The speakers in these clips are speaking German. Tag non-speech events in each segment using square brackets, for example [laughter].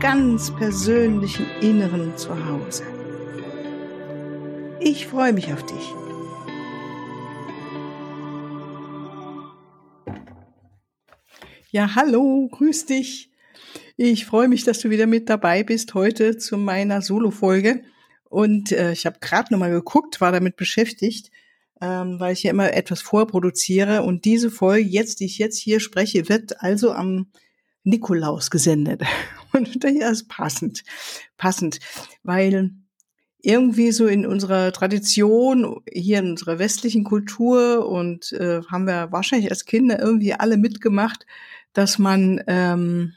ganz persönlichen Inneren zu Hause. Ich freue mich auf dich. Ja, hallo, grüß dich. Ich freue mich, dass du wieder mit dabei bist heute zu meiner Solo-Folge. Und äh, ich habe gerade nochmal geguckt, war damit beschäftigt, ähm, weil ich ja immer etwas vorproduziere. Und diese Folge, jetzt, die ich jetzt hier spreche, wird also am Nikolaus gesendet. Und das ist passend, passend, weil irgendwie so in unserer Tradition, hier in unserer westlichen Kultur und äh, haben wir wahrscheinlich als Kinder irgendwie alle mitgemacht, dass man ähm,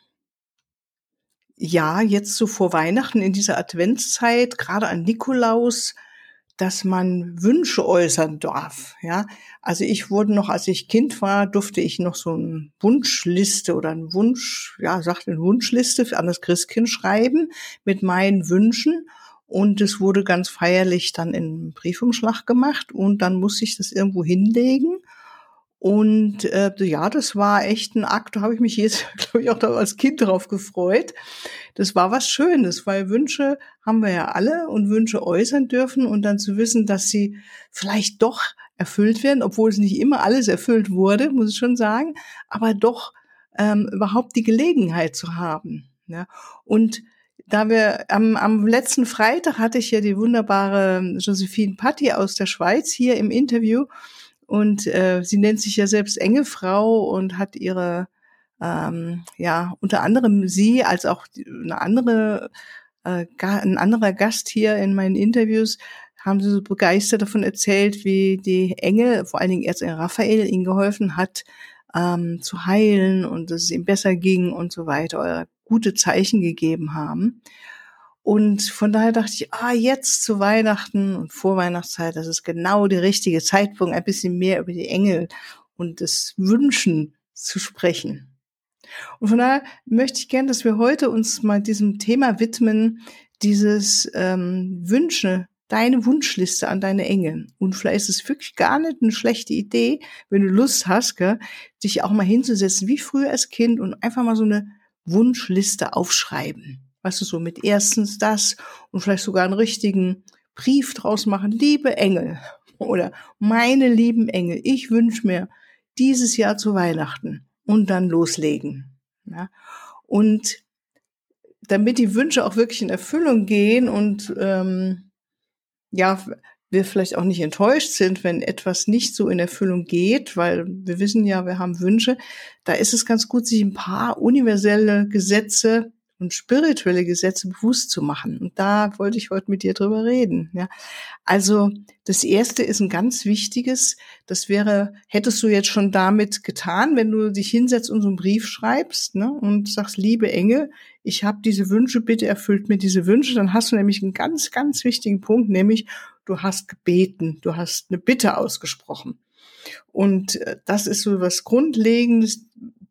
ja jetzt so vor Weihnachten in dieser Adventszeit, gerade an Nikolaus, dass man Wünsche äußern darf. Ja, also ich wurde noch, als ich Kind war, durfte ich noch so eine Wunschliste oder ein Wunsch, ja, sagt eine Wunschliste an das Christkind schreiben mit meinen Wünschen. Und es wurde ganz feierlich dann in Briefumschlag gemacht und dann musste ich das irgendwo hinlegen. Und äh, ja, das war echt ein Akt, da habe ich mich jetzt, [laughs] glaube ich, auch als Kind drauf gefreut. Das war was Schönes, weil Wünsche haben wir ja alle und Wünsche äußern dürfen und dann zu wissen, dass sie vielleicht doch erfüllt werden, obwohl es nicht immer alles erfüllt wurde, muss ich schon sagen, aber doch ähm, überhaupt die Gelegenheit zu haben. Ja. Und da wir am, am letzten Freitag hatte ich ja die wunderbare Josephine Patti aus der Schweiz hier im Interview und äh, sie nennt sich ja selbst enge Frau und hat ihre, ähm, ja, unter anderem sie als auch eine andere, äh, ein anderer Gast hier in meinen Interviews haben sie so begeistert davon erzählt, wie die Engel, vor allen Dingen Erzengel Raphael, ihnen geholfen hat, ähm, zu heilen und dass es ihm besser ging und so weiter, oder gute Zeichen gegeben haben. Und von daher dachte ich, ah, jetzt zu Weihnachten und vor Weihnachtszeit, das ist genau der richtige Zeitpunkt, ein bisschen mehr über die Engel und das Wünschen zu sprechen. Und von daher möchte ich gerne, dass wir heute uns mal diesem Thema widmen, dieses ähm, Wünsche, deine Wunschliste an deine Engel. Und vielleicht ist es wirklich gar nicht eine schlechte Idee, wenn du Lust hast, gell, dich auch mal hinzusetzen, wie früher als Kind und einfach mal so eine Wunschliste aufschreiben. Weißt du, so mit erstens das und vielleicht sogar einen richtigen Brief draus machen. Liebe Engel [laughs] oder meine lieben Engel, ich wünsche mir dieses Jahr zu Weihnachten und dann loslegen. Ja? Und damit die Wünsche auch wirklich in Erfüllung gehen und ähm, ja, wir vielleicht auch nicht enttäuscht sind, wenn etwas nicht so in Erfüllung geht, weil wir wissen ja, wir haben Wünsche, da ist es ganz gut, sich ein paar universelle Gesetze und spirituelle Gesetze bewusst zu machen. Und da wollte ich heute mit dir drüber reden. Ja. Also das erste ist ein ganz wichtiges. Das wäre, hättest du jetzt schon damit getan, wenn du dich hinsetzt und so einen Brief schreibst ne, und sagst, liebe Engel, ich habe diese Wünsche, bitte erfüllt mir diese Wünsche. Dann hast du nämlich einen ganz, ganz wichtigen Punkt, nämlich du hast gebeten, du hast eine Bitte ausgesprochen. Und äh, das ist so was Grundlegendes,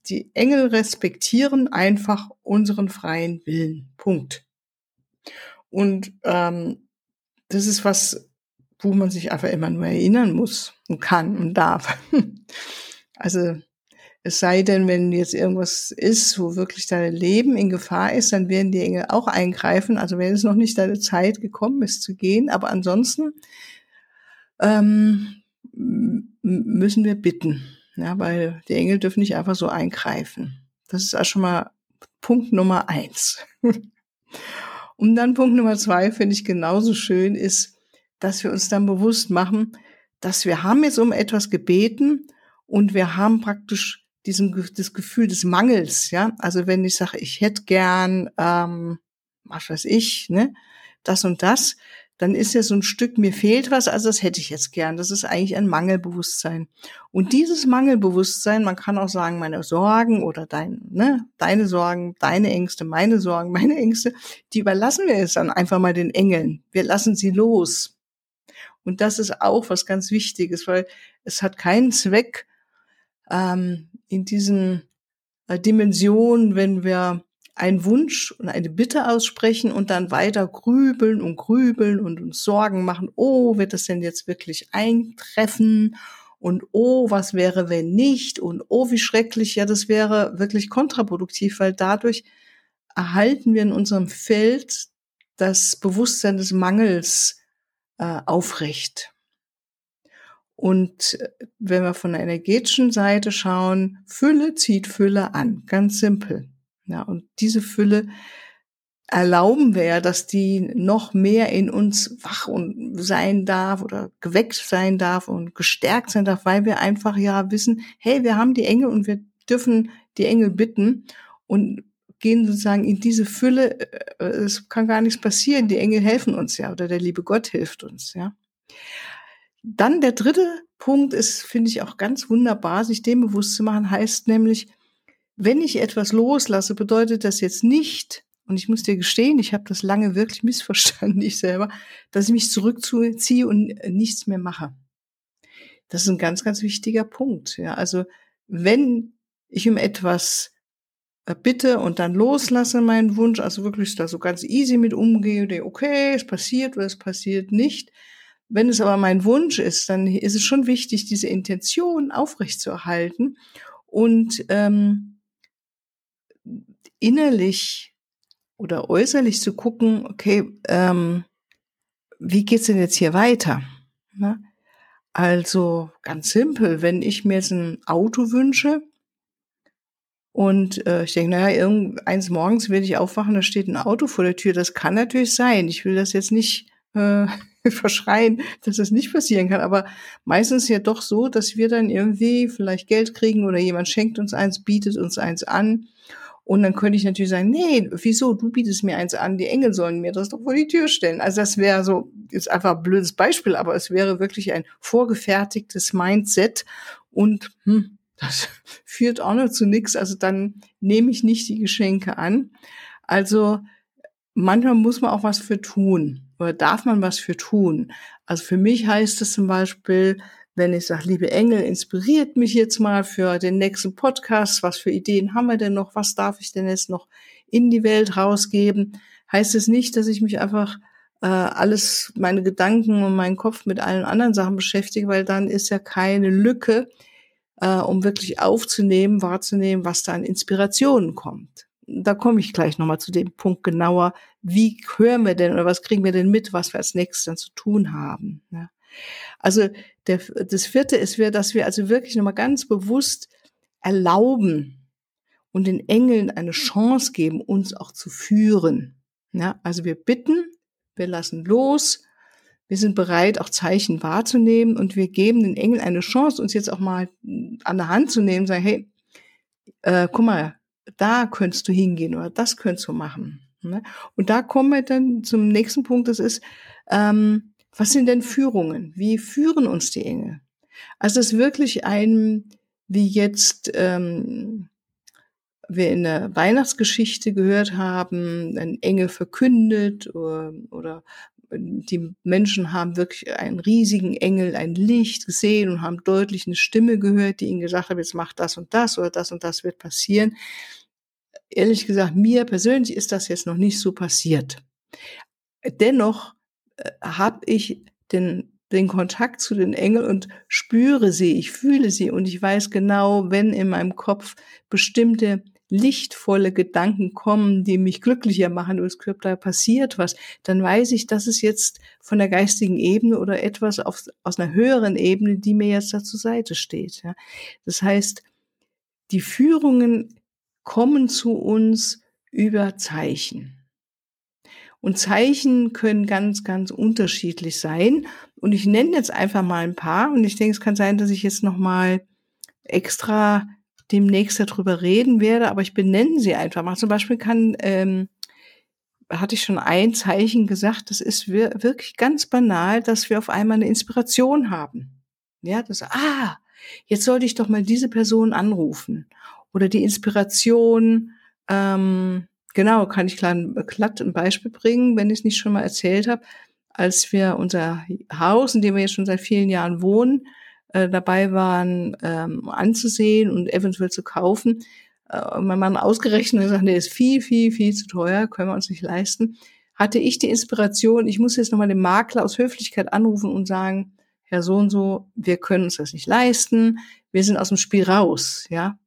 die Engel respektieren einfach unseren freien Willen. Punkt. Und ähm, das ist was, wo man sich einfach immer nur erinnern muss und kann und darf. [laughs] also es sei denn, wenn jetzt irgendwas ist, wo wirklich dein Leben in Gefahr ist, dann werden die Engel auch eingreifen. Also wenn es noch nicht deine Zeit gekommen ist zu gehen, aber ansonsten ähm, müssen wir bitten. Ja, weil die Engel dürfen nicht einfach so eingreifen. Das ist auch schon mal Punkt Nummer eins. [laughs] Und dann Punkt Nummer zwei finde ich genauso schön ist, dass wir uns dann bewusst machen, dass wir haben jetzt um etwas gebeten und wir haben praktisch diesen das Gefühl des Mangels, ja. Also wenn ich sage, ich hätte gern, ähm, was weiß ich, ne, das und das, dann ist ja so ein Stück, mir fehlt was, also das hätte ich jetzt gern. Das ist eigentlich ein Mangelbewusstsein. Und dieses Mangelbewusstsein, man kann auch sagen, meine Sorgen oder dein, ne, deine Sorgen, deine Ängste, meine Sorgen, [laughs] meine Ängste, die überlassen wir jetzt dann einfach mal den Engeln. Wir lassen sie los. Und das ist auch was ganz Wichtiges, weil es hat keinen Zweck, ähm, in diesen äh, Dimensionen, wenn wir einen Wunsch und eine Bitte aussprechen und dann weiter grübeln und grübeln und uns Sorgen machen, oh, wird das denn jetzt wirklich eintreffen? Und oh, was wäre, wenn nicht? Und oh, wie schrecklich, ja, das wäre wirklich kontraproduktiv, weil dadurch erhalten wir in unserem Feld das Bewusstsein des Mangels äh, aufrecht. Und äh, wenn wir von der energetischen Seite schauen, Fülle zieht Fülle an, ganz simpel. Ja, und diese Fülle erlauben wir ja, dass die noch mehr in uns wach und sein darf oder geweckt sein darf und gestärkt sein darf, weil wir einfach ja wissen, hey, wir haben die Engel und wir dürfen die Engel bitten und gehen sozusagen in diese Fülle. Äh, es kann gar nichts passieren. Die Engel helfen uns ja oder der liebe Gott hilft uns, ja. Dann der dritte Punkt ist, finde ich auch ganz wunderbar, sich dem bewusst zu machen, heißt nämlich, wenn ich etwas loslasse, bedeutet das jetzt nicht, und ich muss dir gestehen, ich habe das lange wirklich [laughs] missverstanden, ich selber, dass ich mich zurückziehe und nichts mehr mache. Das ist ein ganz, ganz wichtiger Punkt. Ja, also wenn ich um etwas äh, bitte und dann loslasse meinen Wunsch, also wirklich da so ganz easy mit umgehe, okay, es passiert oder es passiert nicht, wenn es aber mein Wunsch ist, dann ist es schon wichtig, diese Intention aufrechtzuerhalten und ähm, innerlich oder äußerlich zu gucken, okay, ähm, wie geht's denn jetzt hier weiter? Na? Also ganz simpel, wenn ich mir jetzt ein Auto wünsche und äh, ich denke, naja, irgendeins morgens werde ich aufwachen, da steht ein Auto vor der Tür. Das kann natürlich sein. Ich will das jetzt nicht äh, [laughs] verschreien, dass das nicht passieren kann. Aber meistens ja doch so, dass wir dann irgendwie vielleicht Geld kriegen oder jemand schenkt uns eins, bietet uns eins an. Und dann könnte ich natürlich sagen, nee, wieso? Du bietest mir eins an, die Engel sollen mir das doch vor die Tür stellen. Also das wäre so, ist einfach ein blödes Beispiel, aber es wäre wirklich ein vorgefertigtes Mindset und hm, das [laughs] führt auch noch zu nichts. Also dann nehme ich nicht die Geschenke an. Also manchmal muss man auch was für tun oder darf man was für tun? Also für mich heißt es zum Beispiel, wenn ich sage, liebe Engel, inspiriert mich jetzt mal für den nächsten Podcast, was für Ideen haben wir denn noch, was darf ich denn jetzt noch in die Welt rausgeben, heißt es nicht, dass ich mich einfach äh, alles, meine Gedanken und meinen Kopf mit allen anderen Sachen beschäftige, weil dann ist ja keine Lücke, äh, um wirklich aufzunehmen, wahrzunehmen, was da an Inspirationen kommt da komme ich gleich nochmal zu dem Punkt genauer, wie hören wir denn oder was kriegen wir denn mit, was wir als nächstes dann zu tun haben. Ja. Also der, das vierte ist, wir, dass wir also wirklich nochmal ganz bewusst erlauben und den Engeln eine Chance geben, uns auch zu führen. Ja, also wir bitten, wir lassen los, wir sind bereit, auch Zeichen wahrzunehmen und wir geben den Engeln eine Chance, uns jetzt auch mal an der Hand zu nehmen, sagen, hey, äh, guck mal, da könntest du hingehen oder das könntest du machen. Ne? Und da kommen wir dann zum nächsten Punkt, das ist, ähm, was sind denn Führungen? Wie führen uns die Engel? Also das ist wirklich ein, wie jetzt ähm, wir in der Weihnachtsgeschichte gehört haben, ein Engel verkündet oder, oder die Menschen haben wirklich einen riesigen Engel, ein Licht gesehen und haben deutlich eine Stimme gehört, die ihnen gesagt hat, jetzt macht das und das oder das und das wird passieren. Ehrlich gesagt, mir persönlich ist das jetzt noch nicht so passiert. Dennoch äh, habe ich den, den Kontakt zu den Engeln und spüre sie, ich fühle sie und ich weiß genau, wenn in meinem Kopf bestimmte lichtvolle Gedanken kommen, die mich glücklicher machen, oder da passiert was, dann weiß ich, dass es jetzt von der geistigen Ebene oder etwas auf, aus einer höheren Ebene, die mir jetzt da zur Seite steht. Ja. Das heißt, die Führungen kommen zu uns über Zeichen. Und Zeichen können ganz, ganz unterschiedlich sein. Und ich nenne jetzt einfach mal ein paar. Und ich denke, es kann sein, dass ich jetzt nochmal extra demnächst darüber reden werde, aber ich benenne sie einfach mal. Zum Beispiel kann ähm, hatte ich schon ein Zeichen gesagt, das ist wirklich ganz banal, dass wir auf einmal eine Inspiration haben. Ja, das, ah, jetzt sollte ich doch mal diese Person anrufen. Oder die Inspiration, ähm, genau, kann ich klein, glatt ein Beispiel bringen, wenn ich es nicht schon mal erzählt habe. Als wir unser Haus, in dem wir jetzt schon seit vielen Jahren wohnen, äh, dabei waren, ähm, anzusehen und eventuell zu kaufen, äh, mein Mann ausgerechnet gesagt, nee, ist viel, viel, viel zu teuer, können wir uns nicht leisten, hatte ich die Inspiration, ich muss jetzt nochmal den Makler aus Höflichkeit anrufen und sagen, Herr so und so, wir können uns das nicht leisten, wir sind aus dem Spiel raus, ja.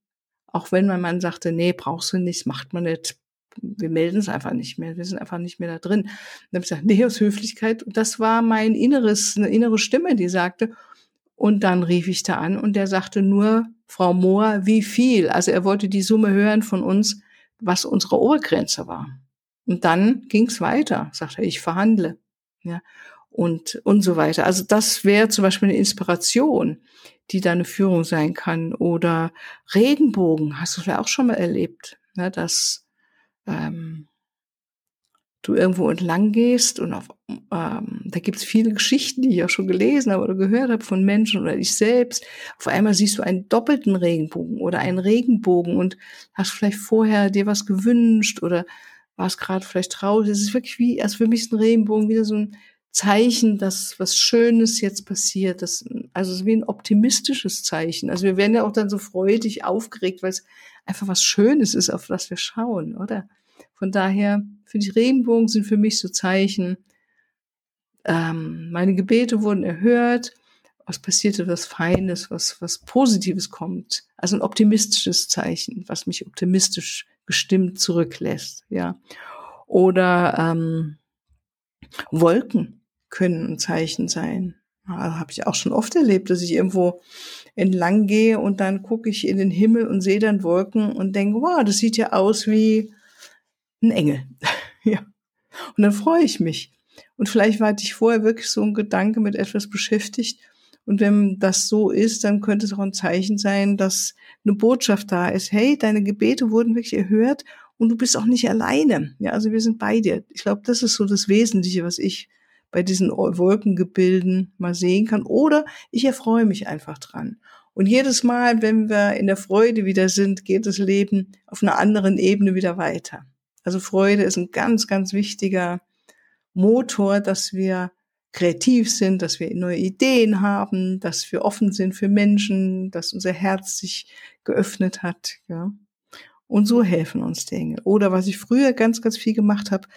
Auch wenn mein Mann sagte, nee, brauchst du nicht, macht man nicht, wir melden es einfach nicht mehr, wir sind einfach nicht mehr da drin. Und dann habe ich gesagt, nee, aus Höflichkeit. Und das war mein inneres, eine innere Stimme, die sagte, und dann rief ich da an und der sagte nur, Frau Mohr, wie viel? Also er wollte die Summe hören von uns, was unsere Obergrenze war. Und dann ging es weiter, sagte er, ich verhandle. Ja, und, und so weiter. Also das wäre zum Beispiel eine Inspiration, die da eine Führung sein kann. Oder Regenbogen, hast du vielleicht auch schon mal erlebt, ne, dass ähm, du irgendwo entlang gehst und auf, ähm, da gibt's viele Geschichten, die ich auch schon gelesen habe oder gehört habe von Menschen oder ich selbst. Auf einmal siehst du einen doppelten Regenbogen oder einen Regenbogen und hast vielleicht vorher dir was gewünscht oder warst gerade vielleicht traurig. Es ist wirklich wie, also für mich ist ein Regenbogen wieder so ein Zeichen, dass was Schönes jetzt passiert. Das, also wie ein optimistisches Zeichen. Also wir werden ja auch dann so freudig aufgeregt, weil es einfach was Schönes ist, auf was wir schauen, oder? Von daher finde ich, Regenbogen sind für mich so Zeichen. Ähm, meine Gebete wurden erhört. Was passierte, was Feines, was, was Positives kommt. Also ein optimistisches Zeichen, was mich optimistisch gestimmt zurücklässt, ja. Oder ähm, Wolken können ein Zeichen sein. Ja, Habe ich auch schon oft erlebt, dass ich irgendwo entlang gehe und dann gucke ich in den Himmel und sehe dann Wolken und denke, wow, das sieht ja aus wie ein Engel. [laughs] ja. Und dann freue ich mich. Und vielleicht war ich vorher wirklich so ein Gedanke mit etwas beschäftigt. Und wenn das so ist, dann könnte es auch ein Zeichen sein, dass eine Botschaft da ist. Hey, deine Gebete wurden wirklich erhört und du bist auch nicht alleine. Ja, also wir sind bei dir. Ich glaube, das ist so das Wesentliche, was ich bei diesen Wolkengebilden mal sehen kann. Oder ich erfreue mich einfach dran. Und jedes Mal, wenn wir in der Freude wieder sind, geht das Leben auf einer anderen Ebene wieder weiter. Also Freude ist ein ganz, ganz wichtiger Motor, dass wir kreativ sind, dass wir neue Ideen haben, dass wir offen sind für Menschen, dass unser Herz sich geöffnet hat. Ja. Und so helfen uns Dinge. Oder was ich früher ganz, ganz viel gemacht habe,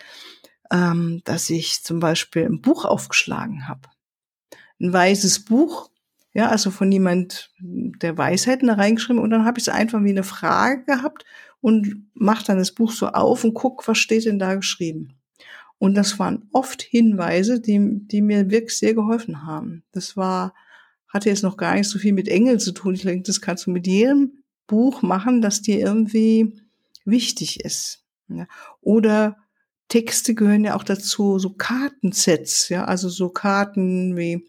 ähm, dass ich zum Beispiel ein Buch aufgeschlagen habe. Ein weißes Buch, ja, also von jemand, der Weisheiten da reingeschrieben und dann habe ich es einfach wie eine Frage gehabt und mach dann das Buch so auf und guck, was steht denn da geschrieben. Und das waren oft Hinweise, die, die mir wirklich sehr geholfen haben. Das war, hatte jetzt noch gar nicht so viel mit Engeln zu tun. Ich denke, das kannst du mit jedem Buch machen, das dir irgendwie wichtig ist. Ja. Oder Texte gehören ja auch dazu, so Kartensets, ja, also so Karten wie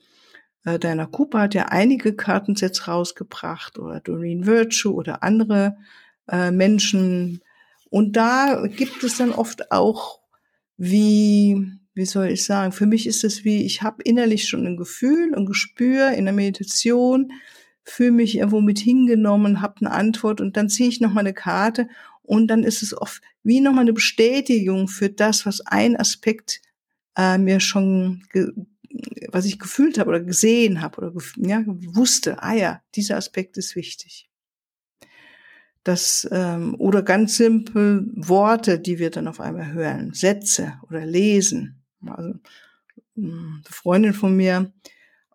äh, Diana Cooper hat ja einige Kartensets rausgebracht oder Doreen Virtue oder andere äh, Menschen. Und da gibt es dann oft auch wie, wie soll ich sagen, für mich ist es wie, ich habe innerlich schon ein Gefühl, ein Gespür in der Meditation, fühle mich irgendwo mit hingenommen, habe eine Antwort und dann ziehe ich nochmal eine Karte und dann ist es oft wie nochmal eine Bestätigung für das, was ein Aspekt äh, mir schon, was ich gefühlt habe oder gesehen habe oder ja, wusste, ah ja, dieser Aspekt ist wichtig das ähm, oder ganz simpel Worte, die wir dann auf einmal hören, Sätze oder lesen. Also hm, eine Freundin von mir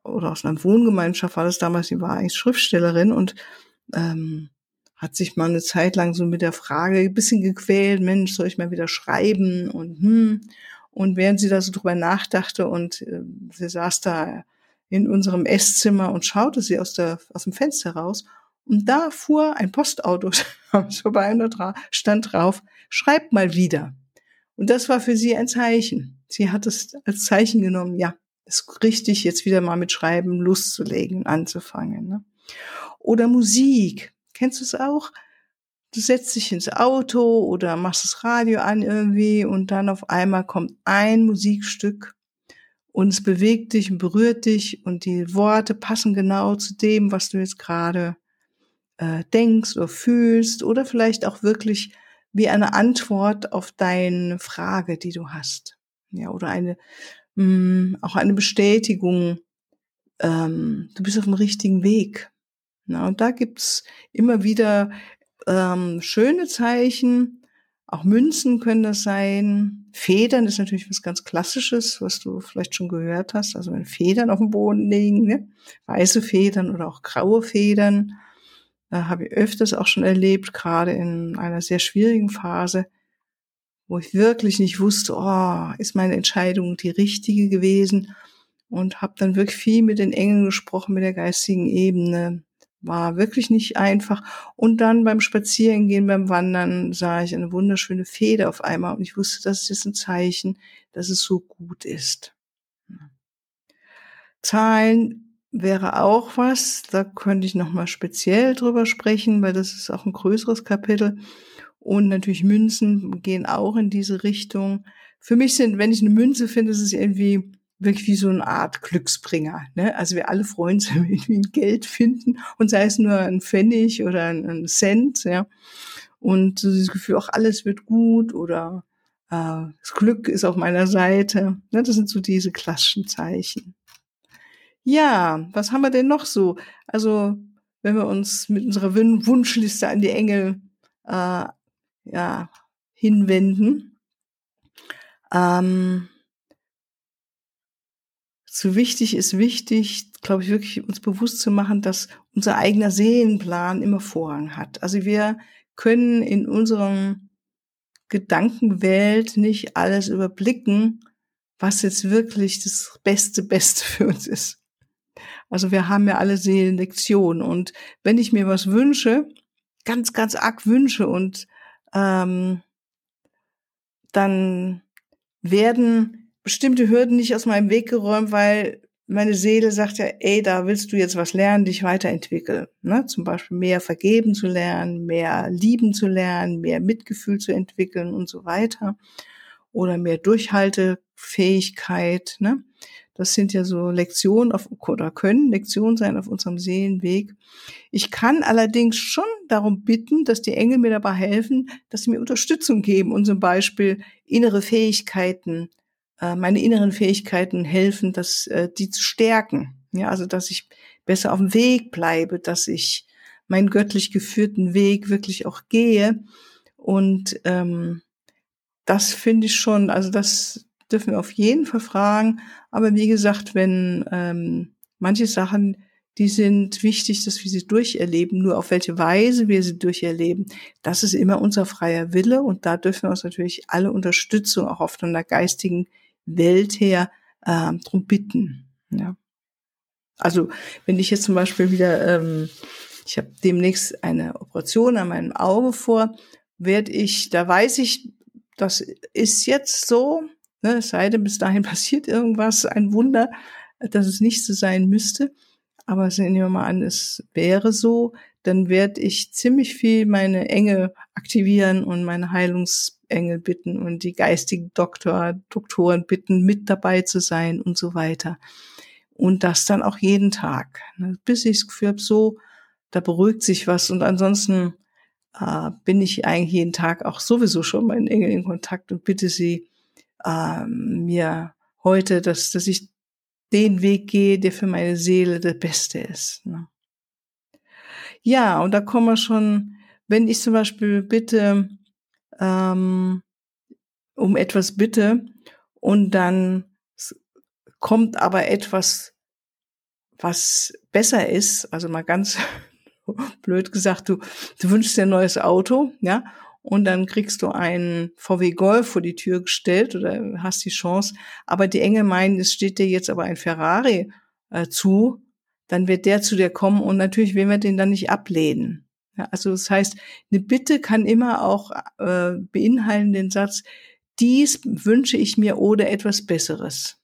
oder aus einer Wohngemeinschaft war das damals, die war eigentlich Schriftstellerin und ähm, hat sich mal eine Zeit lang so mit der Frage ein bisschen gequält, Mensch, soll ich mal wieder schreiben und hm. Und während sie da so drüber nachdachte und äh, sie saß da in unserem Esszimmer und schaute sie aus, der, aus dem Fenster raus und da fuhr ein Postauto vorbei und da stand drauf, schreibt mal wieder. Und das war für sie ein Zeichen. Sie hat es als Zeichen genommen, ja, ist richtig, jetzt wieder mal mit Schreiben Lust zu legen, anzufangen. Ne? Oder Musik. Kennst du es auch? du setzt dich ins Auto oder machst das Radio an irgendwie und dann auf einmal kommt ein Musikstück und es bewegt dich und berührt dich und die Worte passen genau zu dem, was du jetzt gerade äh, denkst oder fühlst oder vielleicht auch wirklich wie eine Antwort auf deine Frage, die du hast. Ja, oder eine, mh, mm, auch eine Bestätigung, ähm, du bist auf dem richtigen Weg. Na, und da gibt's immer wieder ähm, schöne Zeichen, auch Münzen können das sein. Federn ist natürlich was ganz Klassisches, was du vielleicht schon gehört hast. Also wenn Federn auf dem Boden liegen, ne? weiße Federn oder auch graue Federn, äh, habe ich öfters auch schon erlebt, gerade in einer sehr schwierigen Phase, wo ich wirklich nicht wusste, oh, ist meine Entscheidung die richtige gewesen und habe dann wirklich viel mit den Engeln gesprochen, mit der geistigen Ebene, war wirklich nicht einfach. Und dann beim Spazierengehen, beim Wandern sah ich eine wunderschöne Feder auf einmal und ich wusste, das ist ein Zeichen, dass es so gut ist. Zahlen wäre auch was, da könnte ich nochmal speziell drüber sprechen, weil das ist auch ein größeres Kapitel. Und natürlich Münzen gehen auch in diese Richtung. Für mich sind, wenn ich eine Münze finde, ist es irgendwie wirklich wie so eine Art Glücksbringer. Ne? Also wir alle freuen uns, [laughs] wenn wir ein Geld finden und sei es nur ein Pfennig oder ein, Cent, ja. Und so dieses Gefühl, auch alles wird gut oder äh, das Glück ist auf meiner Seite. Ne? Das sind so diese klassischen Zeichen. Ja, was haben wir denn noch so? Also wenn wir uns mit unserer Wunschliste an die Engel äh, ja, hinwenden. Ähm, so wichtig ist wichtig, glaube ich, wirklich uns bewusst zu machen, dass unser eigener Seelenplan immer Vorrang hat. Also wir können in unserem Gedankenwelt nicht alles überblicken, was jetzt wirklich das beste, beste für uns ist. Also wir haben ja alle Seelenlektionen und wenn ich mir was wünsche, ganz, ganz arg wünsche und ähm, dann werden bestimmte Hürden nicht aus meinem Weg geräumt, weil meine Seele sagt ja, ey, da willst du jetzt was lernen, dich weiterentwickeln. Ne? Zum Beispiel mehr vergeben zu lernen, mehr lieben zu lernen, mehr Mitgefühl zu entwickeln und so weiter. Oder mehr Durchhaltefähigkeit. Ne? Das sind ja so Lektionen auf, oder können Lektionen sein auf unserem Seelenweg. Ich kann allerdings schon darum bitten, dass die Engel mir dabei helfen, dass sie mir Unterstützung geben und zum Beispiel innere Fähigkeiten äh, meine inneren Fähigkeiten helfen, dass äh, die zu stärken. Ja, also dass ich besser auf dem Weg bleibe, dass ich meinen göttlich geführten Weg wirklich auch gehe. Und ähm, das finde ich schon, also das dürfen wir auf jeden Fall fragen. Aber wie gesagt, wenn ähm, manche Sachen, die sind wichtig, dass wir sie durcherleben, nur auf welche Weise wir sie durcherleben, das ist immer unser freier Wille und da dürfen wir uns natürlich alle Unterstützung auch auf einer geistigen Welt her äh, drum bitten. Ja. Also wenn ich jetzt zum Beispiel wieder, ähm, ich habe demnächst eine Operation an meinem Auge vor, werde ich, da weiß ich, das ist jetzt so, ne, es sei denn, bis dahin [laughs] passiert irgendwas, ein Wunder, dass es nicht so sein müsste. Aber nehmen wir mal an, es wäre so, dann werde ich ziemlich viel meine Enge aktivieren und meine Heilungs Engel bitten und die geistigen Doktor, Doktoren bitten, mit dabei zu sein und so weiter. Und das dann auch jeden Tag. Ne? Bis ich das Gefühl habe, so, da beruhigt sich was. Und ansonsten äh, bin ich eigentlich jeden Tag auch sowieso schon mit Engeln in Kontakt und bitte sie äh, mir heute, dass, dass ich den Weg gehe, der für meine Seele der beste ist. Ne? Ja, und da kommen wir schon, wenn ich zum Beispiel bitte, ähm, um etwas bitte und dann kommt aber etwas, was besser ist, also mal ganz [laughs] blöd gesagt, du, du wünschst dir ein neues Auto, ja, und dann kriegst du einen VW Golf vor die Tür gestellt oder hast die Chance, aber die Engel meinen, es steht dir jetzt aber ein Ferrari äh, zu, dann wird der zu dir kommen und natürlich werden wir den dann nicht ablehnen. Ja, also das heißt, eine Bitte kann immer auch äh, beinhalten den Satz, dies wünsche ich mir oder etwas Besseres.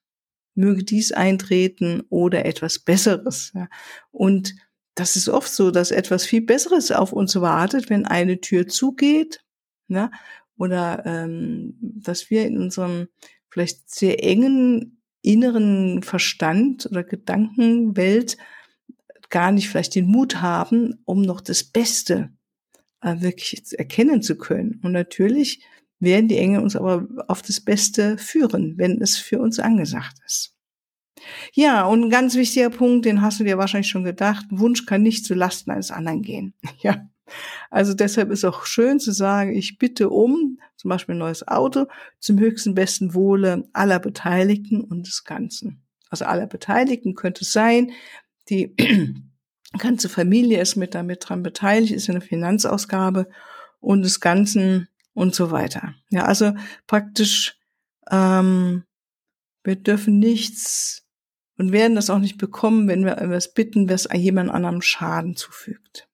Möge dies eintreten oder etwas Besseres. Ja. Und das ist oft so, dass etwas viel Besseres auf uns wartet, wenn eine Tür zugeht, ne? oder ähm, dass wir in unserem vielleicht sehr engen inneren Verstand oder Gedankenwelt gar nicht vielleicht den Mut haben, um noch das Beste äh, wirklich erkennen zu können. Und natürlich werden die Engel uns aber auf das Beste führen, wenn es für uns angesagt ist. Ja, und ein ganz wichtiger Punkt, den hast du dir wahrscheinlich schon gedacht, Wunsch kann nicht zu Lasten eines anderen gehen. [laughs] Ja. Also deshalb ist auch schön zu sagen, ich bitte um, zum Beispiel ein neues Auto, zum höchsten besten Wohle aller Beteiligten und des Ganzen. Also aller Beteiligten könnte es sein, die [clears throat] ganze Familie ist mit damit dran beteiligt, ist eine Finanzausgabe und des Ganzen und so weiter. Ja, also praktisch, ähm, wir dürfen nichts und werden das auch nicht bekommen, wenn wir etwas bitten, was jemand anderem Schaden zufügt.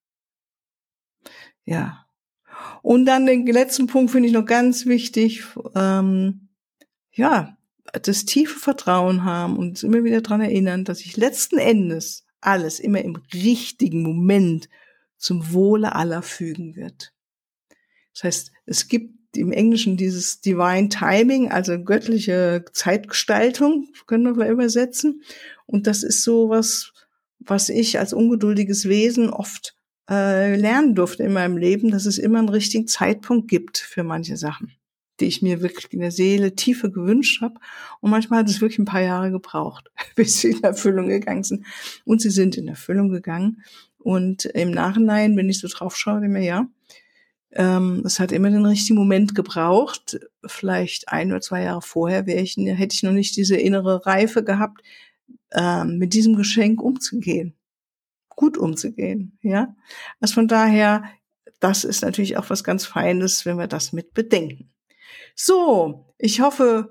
Ja. Und dann den letzten Punkt finde ich noch ganz wichtig, ähm, ja, das tiefe Vertrauen haben und uns immer wieder dran erinnern, dass ich letzten Endes alles immer im richtigen Moment zum Wohle aller fügen wird. Das heißt, es gibt im Englischen dieses Divine Timing, also göttliche Zeitgestaltung, können wir vielleicht übersetzen. Und das ist so was, was ich als ungeduldiges Wesen oft äh, lernen durfte in meinem Leben, dass es immer einen richtigen Zeitpunkt gibt für manche Sachen, die ich mir wirklich in der Seele tiefer gewünscht habe. Und manchmal hat es wirklich ein paar Jahre gebraucht, [laughs] bis sie in Erfüllung gegangen sind. Und sie sind in Erfüllung gegangen. Und im Nachhinein, wenn ich so drauf schaue, mir, ja, ähm, es hat immer den richtigen Moment gebraucht. Vielleicht ein oder zwei Jahre vorher wäre ich, hätte ich noch nicht diese innere Reife gehabt, ähm, mit diesem Geschenk umzugehen, gut umzugehen. Ja, also von daher, das ist natürlich auch was ganz Feines, wenn wir das mit bedenken. So, ich hoffe,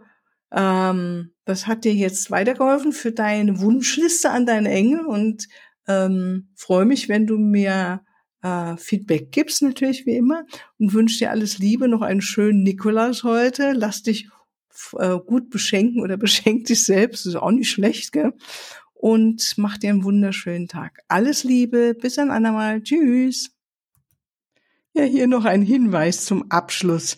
ähm, das hat dir jetzt weitergeholfen für deine Wunschliste an deine Engel und ähm, freue mich, wenn du mir äh, Feedback gibst natürlich wie immer und wünsche dir alles Liebe, noch einen schönen Nikolaus heute. Lass dich äh, gut beschenken oder [laughs] beschenk dich selbst, ist auch nicht schlecht, gell? Und mach dir einen wunderschönen Tag. Alles Liebe, bis ein andermal. Tschüss. Ja, hier noch ein Hinweis zum Abschluss.